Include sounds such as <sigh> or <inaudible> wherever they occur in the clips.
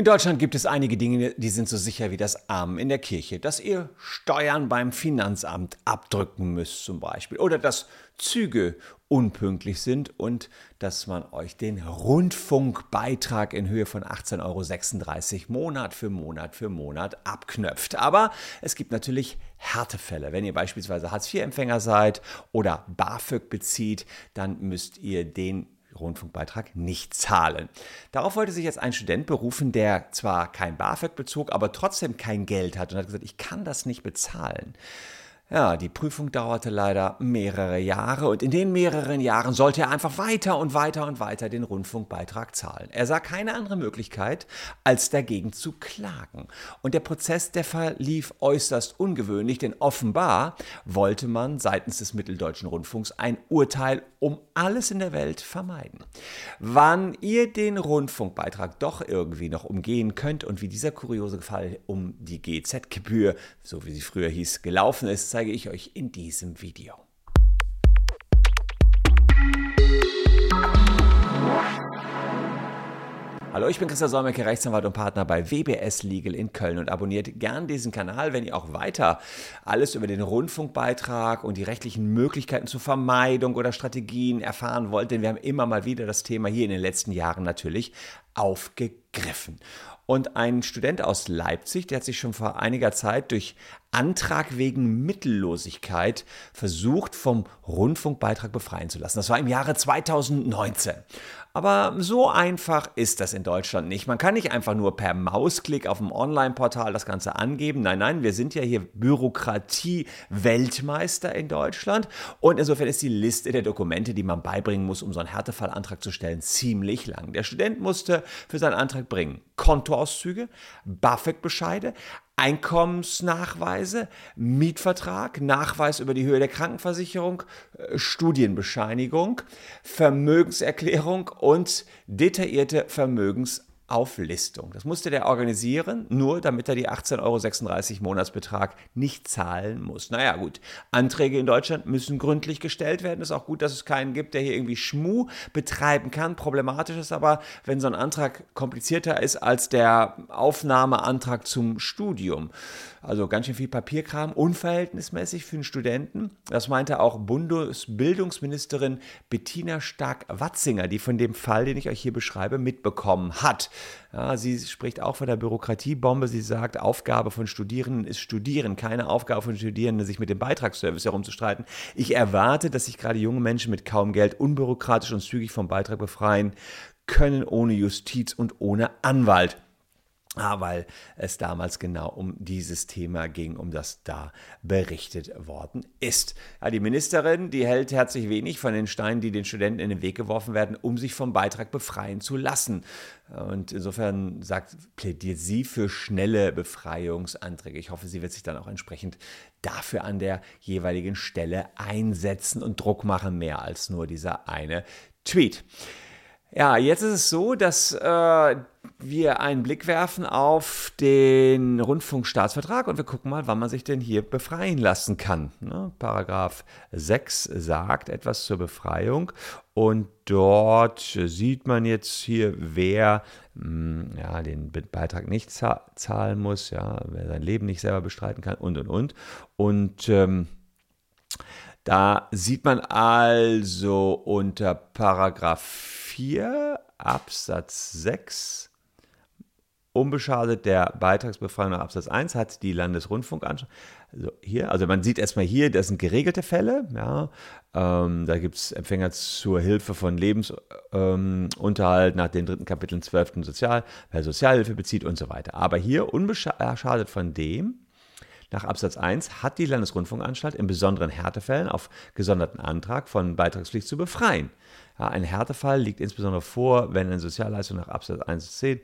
In Deutschland gibt es einige Dinge, die sind so sicher wie das Amen in der Kirche. Dass ihr Steuern beim Finanzamt abdrücken müsst zum Beispiel. Oder dass Züge unpünktlich sind und dass man euch den Rundfunkbeitrag in Höhe von 18,36 Euro Monat für Monat für Monat abknöpft. Aber es gibt natürlich Härtefälle. Wenn ihr beispielsweise Hartz-IV-Empfänger seid oder BAföG bezieht, dann müsst ihr den Rundfunkbeitrag nicht zahlen. Darauf wollte sich jetzt ein Student berufen, der zwar kein BAföG bezog, aber trotzdem kein Geld hat und hat gesagt, ich kann das nicht bezahlen. Ja, die Prüfung dauerte leider mehrere Jahre und in den mehreren Jahren sollte er einfach weiter und weiter und weiter den Rundfunkbeitrag zahlen. Er sah keine andere Möglichkeit, als dagegen zu klagen. Und der Prozess, der verlief äußerst ungewöhnlich, denn offenbar wollte man seitens des Mitteldeutschen Rundfunks ein Urteil um alles in der Welt vermeiden. Wann ihr den Rundfunkbeitrag doch irgendwie noch umgehen könnt und wie dieser kuriose Fall um die GZ-Gebühr, so wie sie früher hieß, gelaufen ist, zeige ich euch in diesem Video. Hallo, ich bin Christian Solmecke, Rechtsanwalt und Partner bei WBS Legal in Köln und abonniert gern diesen Kanal, wenn ihr auch weiter alles über den Rundfunkbeitrag und die rechtlichen Möglichkeiten zur Vermeidung oder Strategien erfahren wollt, denn wir haben immer mal wieder das Thema hier in den letzten Jahren natürlich aufgegriffen. Und ein Student aus Leipzig, der hat sich schon vor einiger Zeit durch Antrag wegen Mittellosigkeit versucht, vom Rundfunkbeitrag befreien zu lassen. Das war im Jahre 2019. Aber so einfach ist das in Deutschland nicht. Man kann nicht einfach nur per Mausklick auf dem Online-Portal das Ganze angeben. Nein, nein, wir sind ja hier Bürokratie-Weltmeister in Deutschland. Und insofern ist die Liste der Dokumente, die man beibringen muss, um so einen Härtefallantrag zu stellen, ziemlich lang. Der Student musste für seinen Antrag bringen Kontoauszüge, BAföG-Bescheide, Einkommensnachweise, Mietvertrag, Nachweis über die Höhe der Krankenversicherung, äh, Studienbescheinigung, Vermögenserklärung und detaillierte Vermögens Auflistung. Das musste der organisieren, nur damit er die 18,36 Euro Monatsbetrag nicht zahlen muss. Naja, gut. Anträge in Deutschland müssen gründlich gestellt werden. Ist auch gut, dass es keinen gibt, der hier irgendwie Schmu betreiben kann. Problematisch ist aber, wenn so ein Antrag komplizierter ist als der Aufnahmeantrag zum Studium. Also ganz schön viel Papierkram, unverhältnismäßig für einen Studenten. Das meinte auch Bundesbildungsministerin Bettina Stark-Watzinger, die von dem Fall, den ich euch hier beschreibe, mitbekommen hat. Ja, sie spricht auch von der Bürokratiebombe. Sie sagt, Aufgabe von Studierenden ist Studieren, keine Aufgabe von Studierenden, sich mit dem Beitragsservice herumzustreiten. Ich erwarte, dass sich gerade junge Menschen mit kaum Geld unbürokratisch und zügig vom Beitrag befreien können, ohne Justiz und ohne Anwalt. Ah, weil es damals genau um dieses Thema ging, um das da berichtet worden ist. Ja, die Ministerin, die hält herzlich wenig von den Steinen, die den Studenten in den Weg geworfen werden, um sich vom Beitrag befreien zu lassen. Und insofern sagt, plädiert sie für schnelle Befreiungsanträge. Ich hoffe, sie wird sich dann auch entsprechend dafür an der jeweiligen Stelle einsetzen und Druck machen, mehr als nur dieser eine Tweet. Ja, jetzt ist es so, dass äh, wir einen Blick werfen auf den Rundfunkstaatsvertrag und wir gucken mal, wann man sich denn hier befreien lassen kann. Ne? Paragraph 6 sagt etwas zur Befreiung und dort sieht man jetzt hier, wer mh, hm, ja, den Beitrag nicht zahlen muss, ja, wer sein Leben nicht selber bestreiten kann und und und. Und ähm, da sieht man also unter Paragraph 4 Absatz 6 unbeschadet der Beitragsbefreiung nach Absatz 1 hat die Landesrundfunkanstalt, also hier, also man sieht erstmal hier, das sind geregelte Fälle, ja, ähm, da gibt es Empfänger zur Hilfe von Lebensunterhalt ähm, nach den dritten Kapiteln 12. Sozial, wer Sozialhilfe bezieht und so weiter. Aber hier unbeschadet von dem, nach Absatz 1 hat die Landesrundfunkanstalt in besonderen Härtefällen auf gesonderten Antrag von Beitragspflicht zu befreien. Ja, ein Härtefall liegt insbesondere vor, wenn eine Sozialleistung nach Absatz 1 bis 10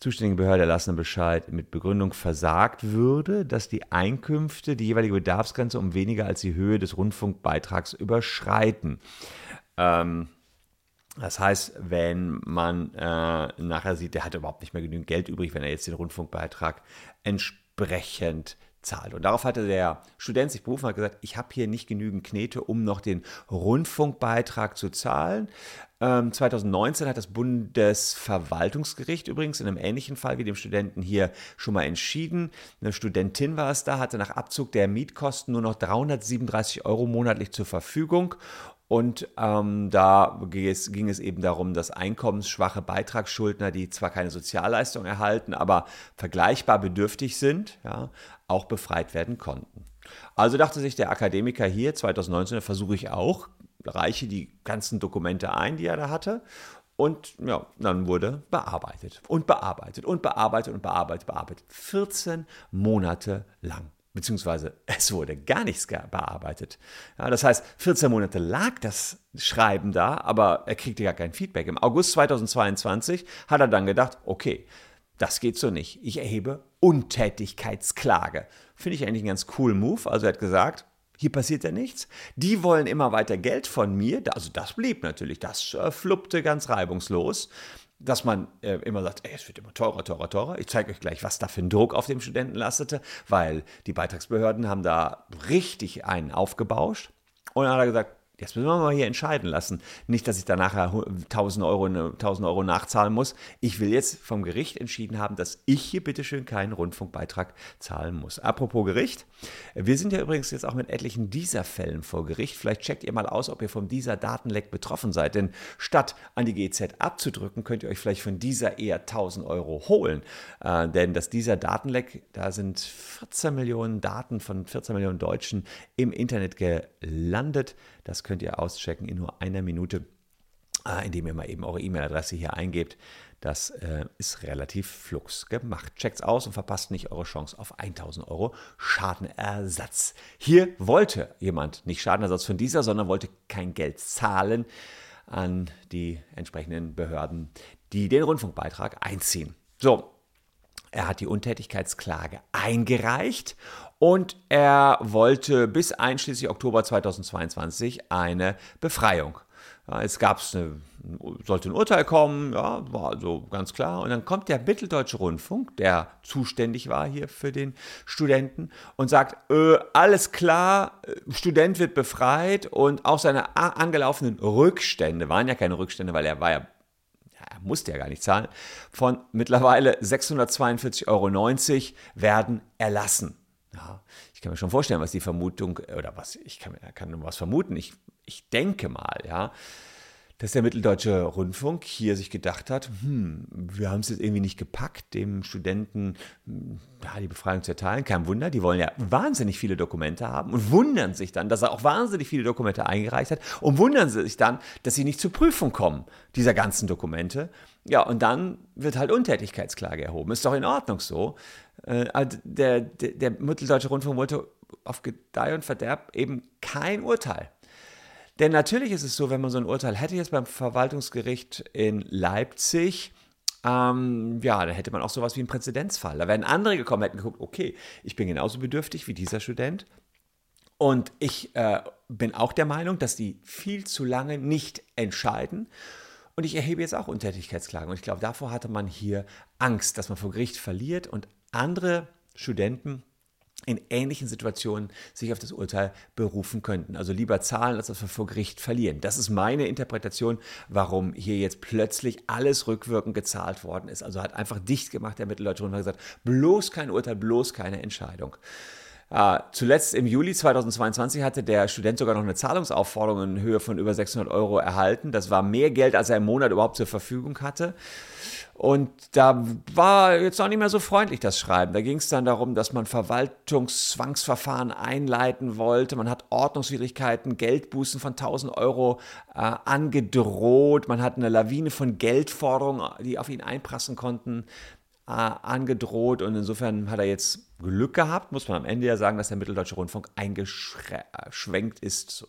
zuständige Behörde erlassene Bescheid mit Begründung versagt würde, dass die Einkünfte die jeweilige Bedarfsgrenze um weniger als die Höhe des Rundfunkbeitrags überschreiten. Ähm, das heißt, wenn man äh, nachher sieht, der hat überhaupt nicht mehr genügend Geld übrig, wenn er jetzt den Rundfunkbeitrag entsprechend zahlt. Und darauf hatte der Student sich berufen und hat gesagt, ich habe hier nicht genügend Knete, um noch den Rundfunkbeitrag zu zahlen. Ähm, 2019 hat das Bundesverwaltungsgericht übrigens in einem ähnlichen Fall wie dem Studenten hier schon mal entschieden. Eine Studentin war es da, hatte nach Abzug der Mietkosten nur noch 337 Euro monatlich zur Verfügung und ähm, da ging es, ging es, eben darum, dass einkommensschwache Beitragsschuldner, die zwar keine Sozialleistung erhalten, aber vergleichbar bedürftig sind, ja, auch befreit werden konnten. Also dachte sich der Akademiker hier, 2019 versuche ich auch, reiche die ganzen Dokumente ein, die er da hatte. Und ja, dann wurde bearbeitet und bearbeitet und bearbeitet und bearbeitet, bearbeitet. 14 Monate lang beziehungsweise <laughs> es wurde gar nichts bearbeitet. Ja, das heißt, 14 Monate lag das Schreiben da, aber er kriegte gar kein Feedback. Im August 2022 hat er dann gedacht, okay, das geht so nicht. Ich erhebe Untätigkeitsklage. Finde ich eigentlich einen ganz coolen Move. Also er hat gesagt, hier passiert ja nichts. Die wollen immer weiter Geld von mir. Also das blieb natürlich. Das äh, fluppte ganz reibungslos dass man äh, immer sagt, ey, es wird immer teurer, teurer, teurer. Ich zeige euch gleich, was da für ein Druck auf dem Studenten lastete, weil die Beitragsbehörden haben da richtig einen aufgebauscht. Und dann hat er gesagt, Jetzt müssen wir mal hier entscheiden lassen. Nicht, dass ich da nachher 1000 Euro, 1000 Euro nachzahlen muss. Ich will jetzt vom Gericht entschieden haben, dass ich hier bitteschön keinen Rundfunkbeitrag zahlen muss. Apropos Gericht. Wir sind ja übrigens jetzt auch mit etlichen dieser Fällen vor Gericht. Vielleicht checkt ihr mal aus, ob ihr von dieser Datenleck betroffen seid. Denn statt an die GZ abzudrücken, könnt ihr euch vielleicht von dieser eher 1000 Euro holen. Äh, denn dass dieser Datenleck, da sind 14 Millionen Daten von 14 Millionen Deutschen im Internet gelandet. Das könnt ihr auschecken in nur einer Minute, äh, indem ihr mal eben eure E-Mail-Adresse hier eingebt. Das äh, ist relativ flux gemacht. Checkt's aus und verpasst nicht eure Chance auf 1000 Euro Schadenersatz. Hier wollte jemand nicht Schadenersatz von dieser, sondern wollte kein Geld zahlen an die entsprechenden Behörden, die den Rundfunkbeitrag einziehen. So, er hat die Untätigkeitsklage eingereicht und er wollte bis einschließlich Oktober 2022 eine Befreiung. Ja, es gab eine, sollte ein Urteil kommen, ja, war also ganz klar. Und dann kommt der Mitteldeutsche Rundfunk, der zuständig war hier für den Studenten, und sagt, äh, alles klar, äh, Student wird befreit und auch seine angelaufenen Rückstände, waren ja keine Rückstände, weil er war ja er musste ja gar nicht zahlen, von mittlerweile 642,90 Euro werden erlassen. Ja, ich kann mir schon vorstellen, was die Vermutung, oder was, ich kann, kann was vermuten, ich, ich denke mal, ja, dass der Mitteldeutsche Rundfunk hier sich gedacht hat, hm, wir haben es jetzt irgendwie nicht gepackt, dem Studenten hm, ja, die Befreiung zu erteilen. Kein Wunder, die wollen ja wahnsinnig viele Dokumente haben und wundern sich dann, dass er auch wahnsinnig viele Dokumente eingereicht hat und wundern sich dann, dass sie nicht zur Prüfung kommen, dieser ganzen Dokumente. Ja, und dann wird halt Untätigkeitsklage erhoben. Ist doch in Ordnung so. Äh, also der, der, der Mitteldeutsche Rundfunk wollte auf Gedeih und Verderb eben kein Urteil. Denn natürlich ist es so, wenn man so ein Urteil hätte jetzt beim Verwaltungsgericht in Leipzig, ähm, ja, dann hätte man auch sowas wie einen Präzedenzfall. Da wären andere gekommen, hätten geguckt, okay, ich bin genauso bedürftig wie dieser Student. Und ich äh, bin auch der Meinung, dass die viel zu lange nicht entscheiden. Und ich erhebe jetzt auch Untätigkeitsklagen. Und ich glaube, davor hatte man hier Angst, dass man vor Gericht verliert und andere Studenten in ähnlichen Situationen sich auf das Urteil berufen könnten. Also lieber zahlen, als dass wir vor Gericht verlieren. Das ist meine Interpretation, warum hier jetzt plötzlich alles rückwirkend gezahlt worden ist. Also hat einfach dicht gemacht der Mitteldeutsche Rundfunk gesagt, bloß kein Urteil, bloß keine Entscheidung. Uh, zuletzt im Juli 2022 hatte der Student sogar noch eine Zahlungsaufforderung in Höhe von über 600 Euro erhalten. Das war mehr Geld, als er im Monat überhaupt zur Verfügung hatte. Und da war jetzt auch nicht mehr so freundlich das Schreiben. Da ging es dann darum, dass man Verwaltungszwangsverfahren einleiten wollte. Man hat Ordnungswidrigkeiten, Geldbußen von 1000 Euro äh, angedroht. Man hat eine Lawine von Geldforderungen, die auf ihn einprassen konnten, angedroht. Und insofern hat er jetzt Glück gehabt, muss man am Ende ja sagen, dass der Mitteldeutsche Rundfunk eingeschwenkt ist.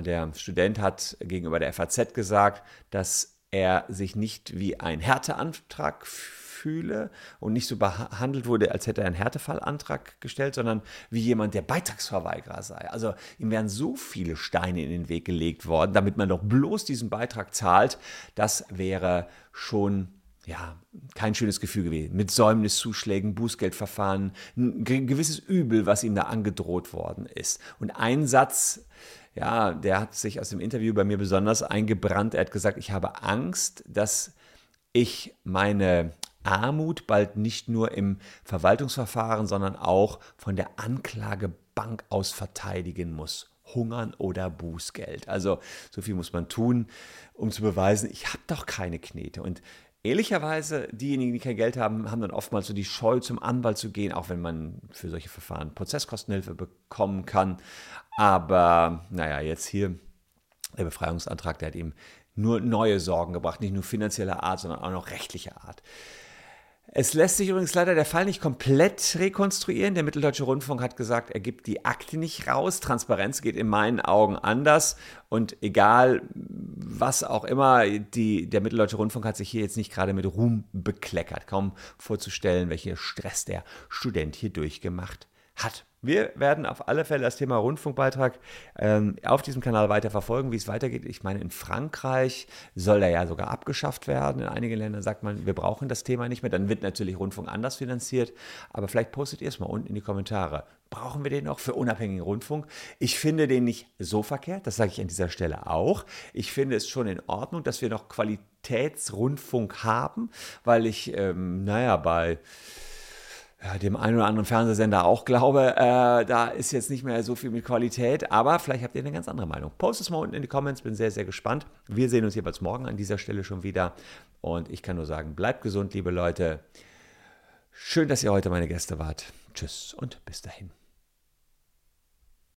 Der Student hat gegenüber der FAZ gesagt, dass er sich nicht wie ein Härteantrag fühle und nicht so behandelt wurde, als hätte er einen Härtefallantrag gestellt, sondern wie jemand, der Beitragsverweigerer sei. Also ihm wären so viele Steine in den Weg gelegt worden, damit man doch bloß diesen Beitrag zahlt. Das wäre schon ja, kein schönes Gefühl gewesen. Mit Säumniszuschlägen, Bußgeldverfahren, ein gewisses Übel, was ihm da angedroht worden ist. Und ein Satz ja, der hat sich aus dem Interview bei mir besonders eingebrannt. Er hat gesagt, ich habe Angst, dass ich meine Armut bald nicht nur im Verwaltungsverfahren, sondern auch von der Anklagebank aus verteidigen muss. Hungern oder Bußgeld. Also so viel muss man tun, um zu beweisen, ich habe doch keine Knete. Und ehrlicherweise, diejenigen, die kein Geld haben, haben dann oftmals so die Scheu, zum Anwalt zu gehen, auch wenn man für solche Verfahren Prozesskostenhilfe bekommen kann. Aber naja, jetzt hier der Befreiungsantrag, der hat ihm nur neue Sorgen gebracht, nicht nur finanzieller Art, sondern auch noch rechtlicher Art. Es lässt sich übrigens leider der Fall nicht komplett rekonstruieren. Der Mitteldeutsche Rundfunk hat gesagt, er gibt die Akte nicht raus. Transparenz geht in meinen Augen anders. Und egal, was auch immer, die, der Mitteldeutsche Rundfunk hat sich hier jetzt nicht gerade mit Ruhm bekleckert. Kaum vorzustellen, welchen Stress der Student hier durchgemacht hat. Wir werden auf alle Fälle das Thema Rundfunkbeitrag ähm, auf diesem Kanal weiter verfolgen, wie es weitergeht. Ich meine, in Frankreich soll er ja sogar abgeschafft werden. In einigen Ländern sagt man, wir brauchen das Thema nicht mehr. Dann wird natürlich Rundfunk anders finanziert. Aber vielleicht postet ihr es mal unten in die Kommentare. Brauchen wir den noch für unabhängigen Rundfunk? Ich finde den nicht so verkehrt, das sage ich an dieser Stelle auch. Ich finde es schon in Ordnung, dass wir noch Qualitätsrundfunk haben, weil ich, ähm, naja, bei ja, dem einen oder anderen Fernsehsender auch glaube, äh, da ist jetzt nicht mehr so viel mit Qualität, aber vielleicht habt ihr eine ganz andere Meinung. Post es mal unten in die Comments, bin sehr, sehr gespannt. Wir sehen uns jeweils morgen an dieser Stelle schon wieder und ich kann nur sagen, bleibt gesund, liebe Leute. Schön, dass ihr heute meine Gäste wart. Tschüss und bis dahin.